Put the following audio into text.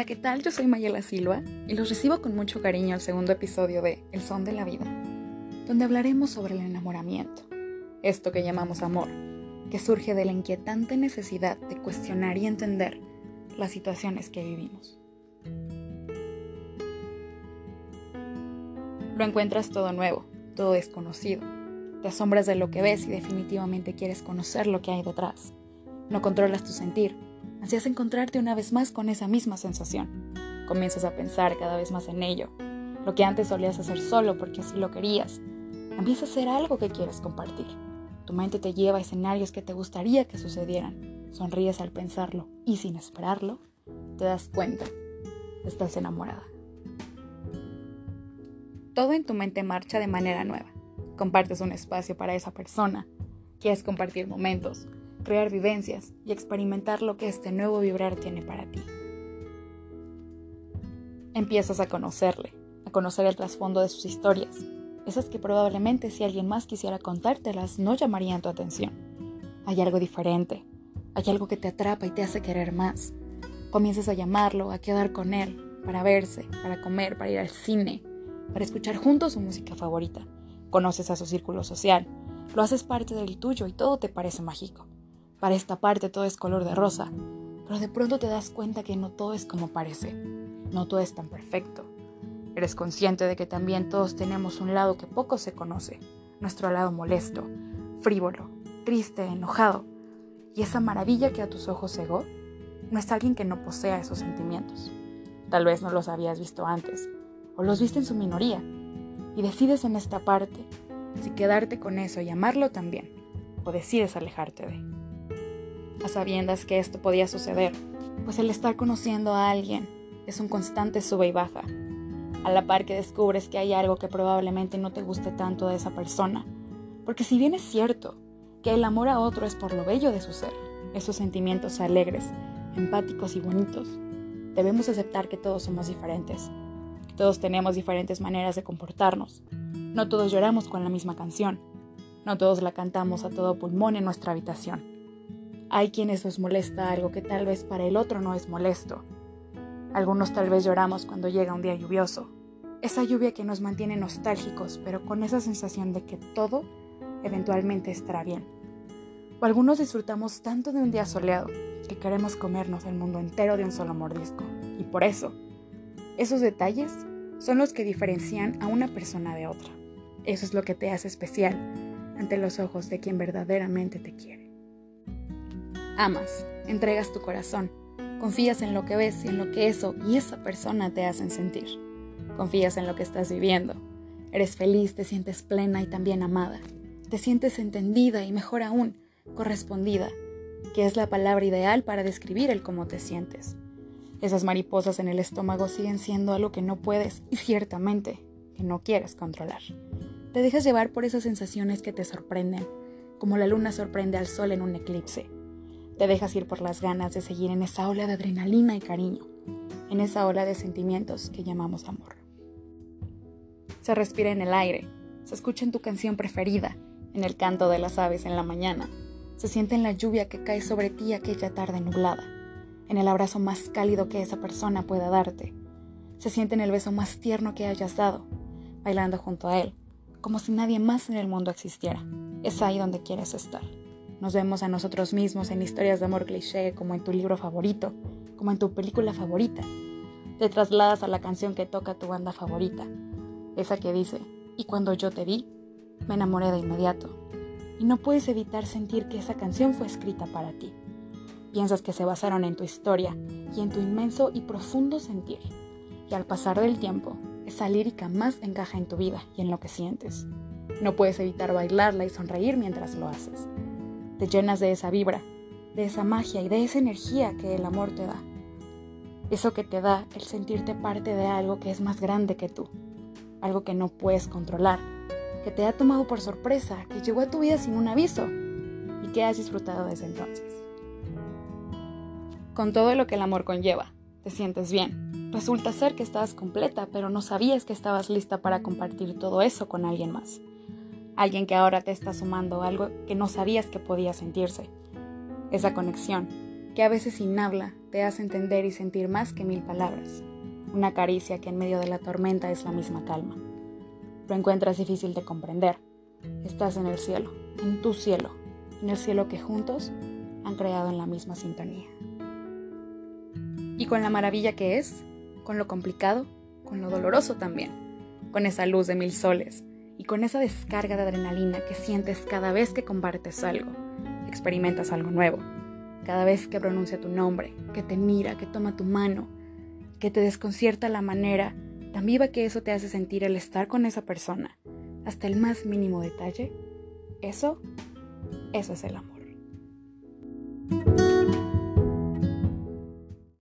Hola, ¿qué tal? Yo soy Mayela Silva y los recibo con mucho cariño al segundo episodio de El Son de la Vida, donde hablaremos sobre el enamoramiento, esto que llamamos amor, que surge de la inquietante necesidad de cuestionar y entender las situaciones que vivimos. Lo encuentras todo nuevo, todo desconocido. Te asombras de lo que ves y definitivamente quieres conocer lo que hay detrás. No controlas tu sentir, ansías encontrarte una vez más con esa misma sensación. Comienzas a pensar cada vez más en ello. Lo que antes solías hacer solo porque así lo querías, empieza a ser algo que quieres compartir. Tu mente te lleva a escenarios que te gustaría que sucedieran. Sonríes al pensarlo y sin esperarlo, te das cuenta, estás enamorada. Todo en tu mente marcha de manera nueva. Compartes un espacio para esa persona. Quieres compartir momentos, crear vivencias y experimentar lo que este nuevo vibrar tiene para ti. Empiezas a conocerle, a conocer el trasfondo de sus historias, esas que probablemente si alguien más quisiera contártelas no llamarían tu atención. Hay algo diferente, hay algo que te atrapa y te hace querer más. Comienzas a llamarlo, a quedar con él, para verse, para comer, para ir al cine, para escuchar juntos su música favorita. Conoces a su círculo social, lo haces parte del tuyo y todo te parece mágico. Para esta parte todo es color de rosa, pero de pronto te das cuenta que no todo es como parece, no todo es tan perfecto. Eres consciente de que también todos tenemos un lado que poco se conoce, nuestro lado molesto, frívolo, triste, enojado. Y esa maravilla que a tus ojos cegó no es alguien que no posea esos sentimientos. Tal vez no los habías visto antes, o los viste en su minoría, y decides en esta parte si quedarte con eso y amarlo también, o decides alejarte de a sabiendas que esto podía suceder, pues el estar conociendo a alguien es un constante sube y baja, a la par que descubres que hay algo que probablemente no te guste tanto de esa persona, porque si bien es cierto que el amor a otro es por lo bello de su ser, esos sentimientos alegres, empáticos y bonitos, debemos aceptar que todos somos diferentes, todos tenemos diferentes maneras de comportarnos, no todos lloramos con la misma canción, no todos la cantamos a todo pulmón en nuestra habitación. Hay quienes nos molesta algo que tal vez para el otro no es molesto. Algunos tal vez lloramos cuando llega un día lluvioso. Esa lluvia que nos mantiene nostálgicos, pero con esa sensación de que todo eventualmente estará bien. O algunos disfrutamos tanto de un día soleado que queremos comernos el mundo entero de un solo mordisco. Y por eso, esos detalles son los que diferencian a una persona de otra. Eso es lo que te hace especial ante los ojos de quien verdaderamente te quiere. Amas, entregas tu corazón, confías en lo que ves y en lo que eso y esa persona te hacen sentir. Confías en lo que estás viviendo. Eres feliz, te sientes plena y también amada. Te sientes entendida y mejor aún, correspondida, que es la palabra ideal para describir el cómo te sientes. Esas mariposas en el estómago siguen siendo algo que no puedes y ciertamente que no quieres controlar. Te dejas llevar por esas sensaciones que te sorprenden, como la luna sorprende al sol en un eclipse te dejas ir por las ganas de seguir en esa ola de adrenalina y cariño, en esa ola de sentimientos que llamamos amor. Se respira en el aire, se escucha en tu canción preferida, en el canto de las aves en la mañana, se siente en la lluvia que cae sobre ti aquella tarde nublada, en el abrazo más cálido que esa persona pueda darte, se siente en el beso más tierno que hayas dado, bailando junto a él, como si nadie más en el mundo existiera. Es ahí donde quieres estar. Nos vemos a nosotros mismos en historias de amor cliché, como en tu libro favorito, como en tu película favorita. Te trasladas a la canción que toca tu banda favorita, esa que dice, y cuando yo te vi, me enamoré de inmediato. Y no puedes evitar sentir que esa canción fue escrita para ti. Piensas que se basaron en tu historia y en tu inmenso y profundo sentir. Y al pasar del tiempo, esa lírica más encaja en tu vida y en lo que sientes. No puedes evitar bailarla y sonreír mientras lo haces. Te llenas de esa vibra, de esa magia y de esa energía que el amor te da. Eso que te da el sentirte parte de algo que es más grande que tú, algo que no puedes controlar, que te ha tomado por sorpresa, que llegó a tu vida sin un aviso y que has disfrutado desde entonces. Con todo lo que el amor conlleva, te sientes bien. Resulta ser que estabas completa, pero no sabías que estabas lista para compartir todo eso con alguien más alguien que ahora te está sumando algo que no sabías que podía sentirse. Esa conexión, que a veces sin habla te hace entender y sentir más que mil palabras. Una caricia que en medio de la tormenta es la misma calma. Lo encuentras difícil de comprender. Estás en el cielo, en tu cielo, en el cielo que juntos han creado en la misma sintonía. Y con la maravilla que es, con lo complicado, con lo doloroso también, con esa luz de mil soles y con esa descarga de adrenalina que sientes cada vez que compartes algo, experimentas algo nuevo, cada vez que pronuncia tu nombre, que te mira, que toma tu mano, que te desconcierta la manera tan viva que eso te hace sentir el estar con esa persona, hasta el más mínimo detalle, eso, eso es el amor.